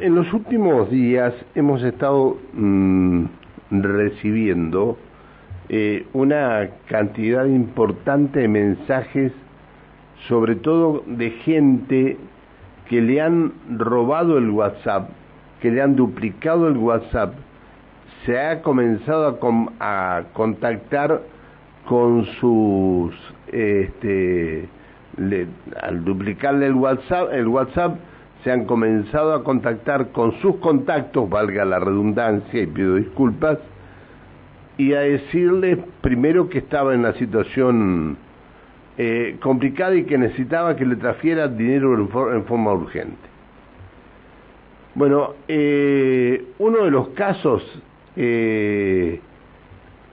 en los últimos días hemos estado mm, recibiendo eh, una cantidad importante de mensajes, sobre todo de gente que le han robado el WhatsApp, que le han duplicado el WhatsApp, se ha comenzado a, a contactar con sus, este, al duplicarle el WhatsApp, el WhatsApp se han comenzado a contactar con sus contactos, valga la redundancia y pido disculpas, y a decirles primero que estaba en una situación eh, complicada y que necesitaba que le transfiera dinero en, forma urgente. Bueno, eh, uno de los casos eh,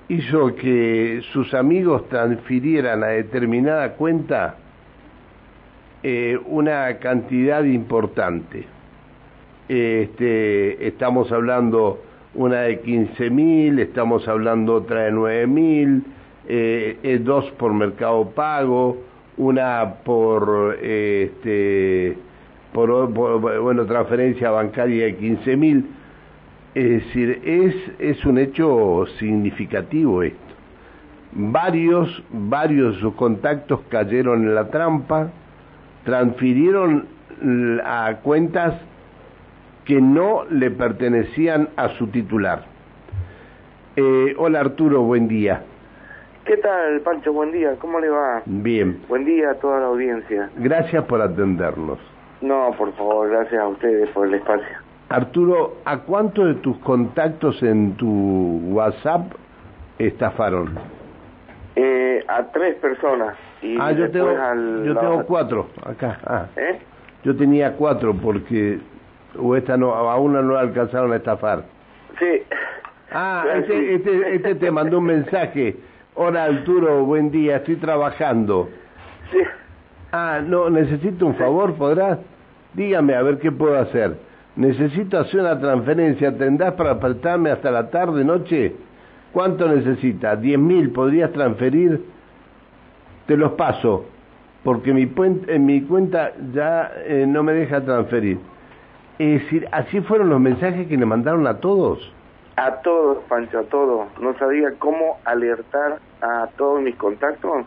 hizo que sus amigos transfirieran a determinada cuenta eh, una cantidad importante. Este, estamos hablando una de 15 mil, estamos hablando otra de 9 mil, eh, dos por Mercado Pago, una por, este, por, bueno, transferencia bancaria de 15 mil. Es decir, es, es un hecho significativo esto. Varios, varios de sus contactos cayeron en la trampa, transfirieron a cuentas que no le pertenecían a su titular. Eh, hola Arturo, buen día. ¿Qué tal, Pancho? Buen día, ¿cómo le va? Bien. Buen día a toda la audiencia. Gracias por atendernos. No, por favor, gracias a ustedes por el espacio. Arturo, ¿a cuántos de tus contactos en tu WhatsApp estafaron? Eh, a tres personas ah, yo tengo, yo tengo cuatro acá. Ah. ¿Eh? Yo tenía cuatro porque o esta no, a una no alcanzaron a estafar. Sí. Ah, este, este, este te mandó un mensaje. Hola Arturo, buen día, estoy trabajando. Sí. Ah, no, necesito un favor, ¿podrás? Dígame a ver qué puedo hacer. Necesito hacer una transferencia, ¿tendrás para prestarme hasta la tarde, noche? ¿Cuánto necesita? ¿Diez mil? ¿Podrías transferir? Te los paso, porque mi, en mi cuenta ya eh, no me deja transferir. Es decir, así fueron los mensajes que le mandaron a todos. A todos, Pancho, a todos. No sabía cómo alertar a todos mis contactos.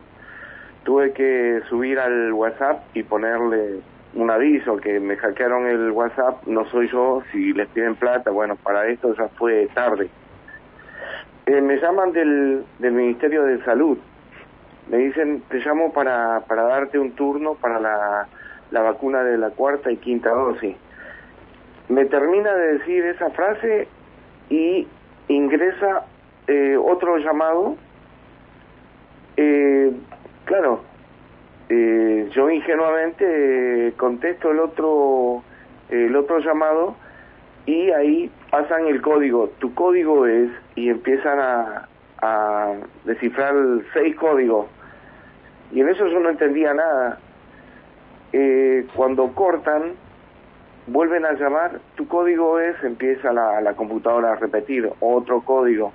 Tuve que subir al WhatsApp y ponerle un aviso que me hackearon el WhatsApp, no soy yo, si les piden plata, bueno, para esto ya fue tarde. Eh, me llaman del, del Ministerio de Salud me dicen, te llamo para, para darte un turno para la, la vacuna de la cuarta y quinta dosis. Me termina de decir esa frase y ingresa eh, otro llamado. Eh, claro, eh, yo ingenuamente contesto el otro, el otro llamado y ahí pasan el código. Tu código es y empiezan a, a descifrar seis códigos y en eso yo no entendía nada. Eh, cuando cortan, vuelven a llamar, tu código es, empieza la, la computadora a repetir otro código.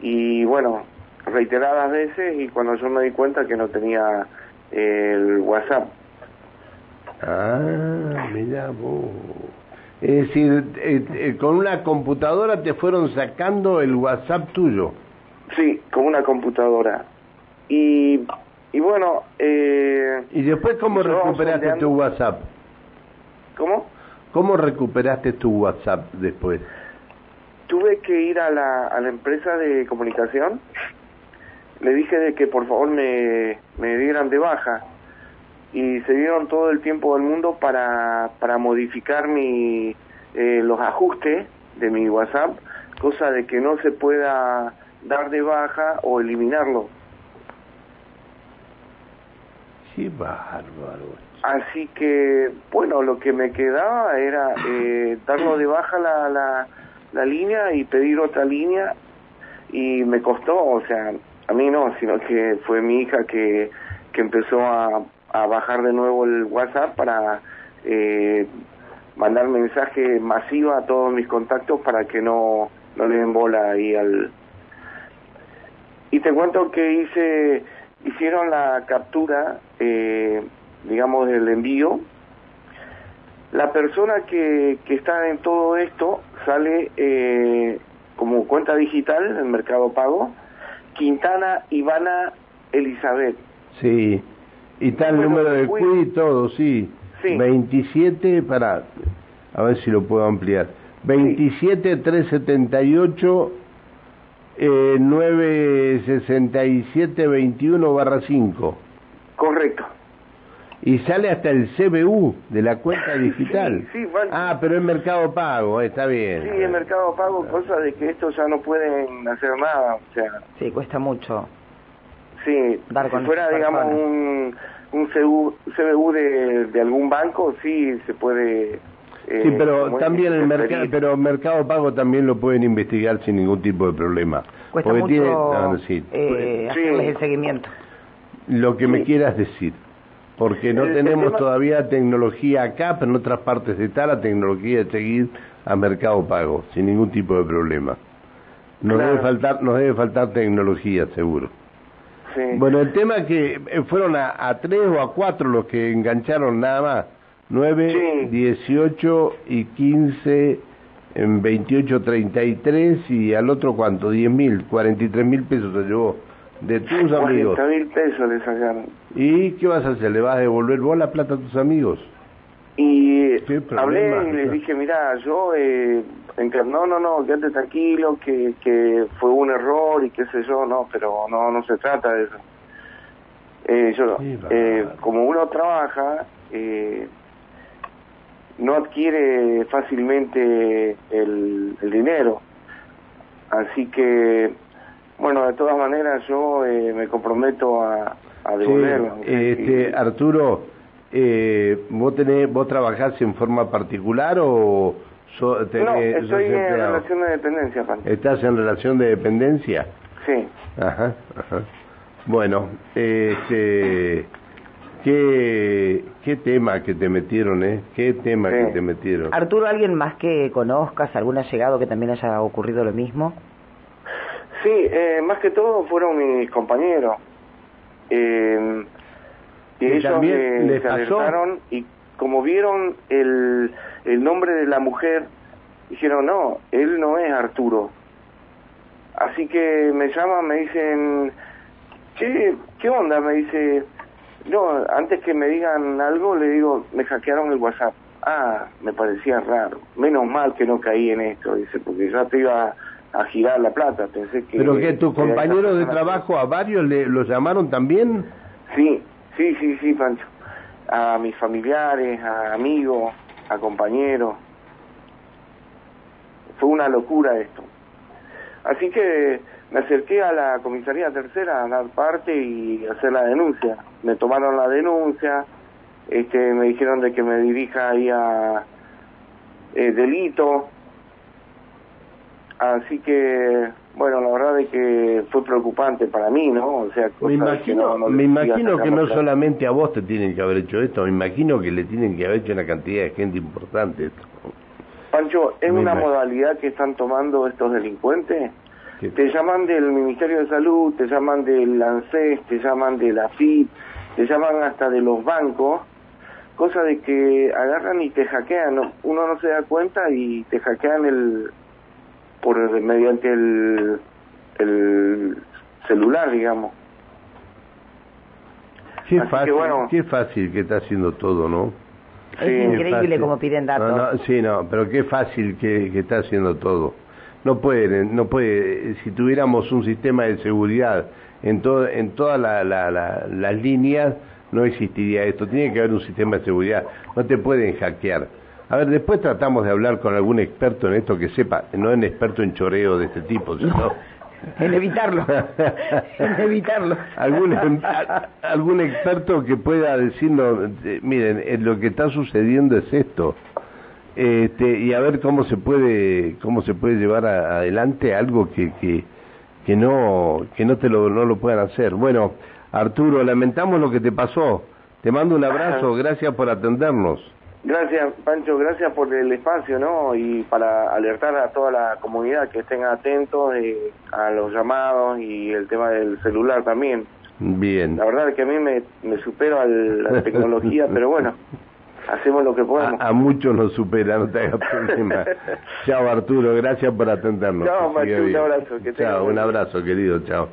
Y bueno, reiteradas veces y cuando yo me di cuenta que no tenía el WhatsApp. Ah, mira vos. Es decir, eh, eh, con una computadora te fueron sacando el WhatsApp tuyo. Sí, con una computadora. Y y bueno... Eh, ¿Y después cómo recuperaste tu WhatsApp? ¿Cómo? ¿Cómo recuperaste tu WhatsApp después? Tuve que ir a la, a la empresa de comunicación. Le dije de que por favor me, me dieran de baja. Y se dieron todo el tiempo del mundo para, para modificar mi, eh, los ajustes de mi WhatsApp, cosa de que no se pueda dar de baja o eliminarlo bárbaro. Así que, bueno, lo que me quedaba era eh, darlo de baja la, la, la línea y pedir otra línea y me costó, o sea, a mí no, sino que fue mi hija que, que empezó a, a bajar de nuevo el WhatsApp para eh, mandar mensaje masivo a todos mis contactos para que no, no le den bola ahí al... Y te cuento que hice hicieron la captura, eh, digamos, del envío La persona que, que está en todo esto sale eh, como cuenta digital en Mercado Pago, Quintana Ivana Elizabeth. Sí, y está el número de CUI y todo, sí. Sí. 27, para, a ver si lo puedo ampliar. 27 378 eh, 967 21 barra 5. Correcto. Y sale hasta el CBU de la cuenta digital. Sí, sí, vale. Ah, pero es Mercado Pago, eh, está bien. Sí, en Mercado Pago, cosa de que estos ya no pueden hacer nada, o sea, Sí, cuesta mucho. sí, Dar con si fuera, digamos, un, un CBU, CBU de, de algún banco, sí, se puede... eh, Sí, pero también el mercado, pero Mercado Pago también lo pueden investigar sin ningún tipo de problema. Cuesta Porque mucho tiene- no, sí, eh, Sí. hacerles el seguimiento. lo que me quieras decir. Porque no El- el tenemos tema- todavía tecnología acá, pero en otras partes está la tecnología de seguir a Mercado Pago, sin ningún tipo de problema. Nos Claro. debe faltar, nos debe faltar tecnología, seguro. Sí. Bueno, el tema es que eh, fueron a, a tres o a cuatro los que engancharon nada más. Nueve, Sí. dieciocho y quince en veintiocho, treinta y tres y al otro cuánto, diez mil, cuarenta y tres mil pesos se llevó de tus amigos. 40 mil pesos le sacaron. ¿Y qué vas a hacer? ¿Le vas a devolver vos la plata a tus amigos? Y hablé y les dije, mira, yo, eh, no, no, no, quédate tranquilo, que, que fue un error y qué sé yo, no, pero no, no se trata de eso. Eh, yo, Qué eh, como uno trabaja, eh, no adquiere fácilmente el, el dinero. Así que, bueno, de todas maneras yo eh, me comprometo a, a Sí, devolverlo. este, Arturo, eh, ¿vos, tenés, ¿vos trabajás en forma particular o so- no, tenés, sos estoy en empleado? relación de dependencia, Pancho. ¿Estás en relación de dependencia? Sí. Ajá, ajá. Bueno, este, qué, qué tema que te metieron, ¿eh? Qué tema Sí. que te metieron. Arturo, ¿alguien más que conozcas, algún allegado que también haya ocurrido lo mismo? Sí, eh, más que todo fueron mis compañeros. Eh, y ¿Y ellos también les se pasó? alertaron y como vieron el, el nombre de la mujer, dijeron, no, él no es Arturo. Así que me llaman, me dicen, che, ¿qué onda? Me dice, no, antes que me digan algo, le digo, me hackearon el WhatsApp. Ah, me parecía raro. Menos mal que no caí en esto, dice, porque ya te iba a girar la plata. Pensé que... ¿Pero que tus compañeros de trabajo a varios le, los llamaron también? Sí, sí, sí, sí, Pancho. A mis familiares, a amigos, a compañeros. Fue una locura esto. Así que me acerqué a la comisaría tercera a dar parte y hacer la denuncia. Me tomaron la denuncia, este, me dijeron de que me dirija ahí a eh, delito. Así que, bueno, la verdad es que fue preocupante para mí, ¿no? O sea, Me cosas que imagino, no- no me imagino que no solamente a vos te tienen que haber hecho esto, me imagino que le tienen que haber hecho una cantidad de gente importante esto. Pancho, es Me una imagino. modalidad que están tomando estos delincuentes. Que- Te llaman del Ministerio de Salud, te llaman del ANSES, te llaman de la FIP, te llaman hasta de los bancos, cosa de que agarran y te hackean. ¿no? Uno no se da cuenta y te hackean el por mediante el, el celular, digamos. Qué Así que fácil, bueno. qué fácil que está haciendo todo, ¿no? Es Sí, increíble fácil. cómo piden datos. No, no, sí, no, pero qué fácil que, que está haciendo todo. No puede, no puede, si tuviéramos un sistema de seguridad en, todo, en todas la- la- la- las líneas, no existiría esto. Tiene que haber un sistema de seguridad. No te pueden hackear. A ver, después tratamos de hablar con algún experto en esto que sepa, no en experto en choreo de este tipo, sino... En evitarlo. en evitarlo. algún a- algún experto que pueda decirnos eh, miren eh, lo que está sucediendo es esto este y a ver cómo se puede cómo se puede llevar a- adelante algo que que que no que no te lo no lo puedan hacer. Bueno Arturo lamentamos lo que te pasó. Te mando un abrazo. Gracias por atendernos. Gracias, Pancho, gracias por el espacio, ¿no? Y para alertar a toda la comunidad que estén atentos eh, a los llamados y el tema del celular también. bien. La verdad es que a mí me, me supero al- la tecnología, pero bueno, hacemos lo que podemos. A, muchos nos supera, no te hagas problema. chao Arturo, gracias por atendernos. Chao, Machu, un abrazo. chao, un abrazo querido, chao.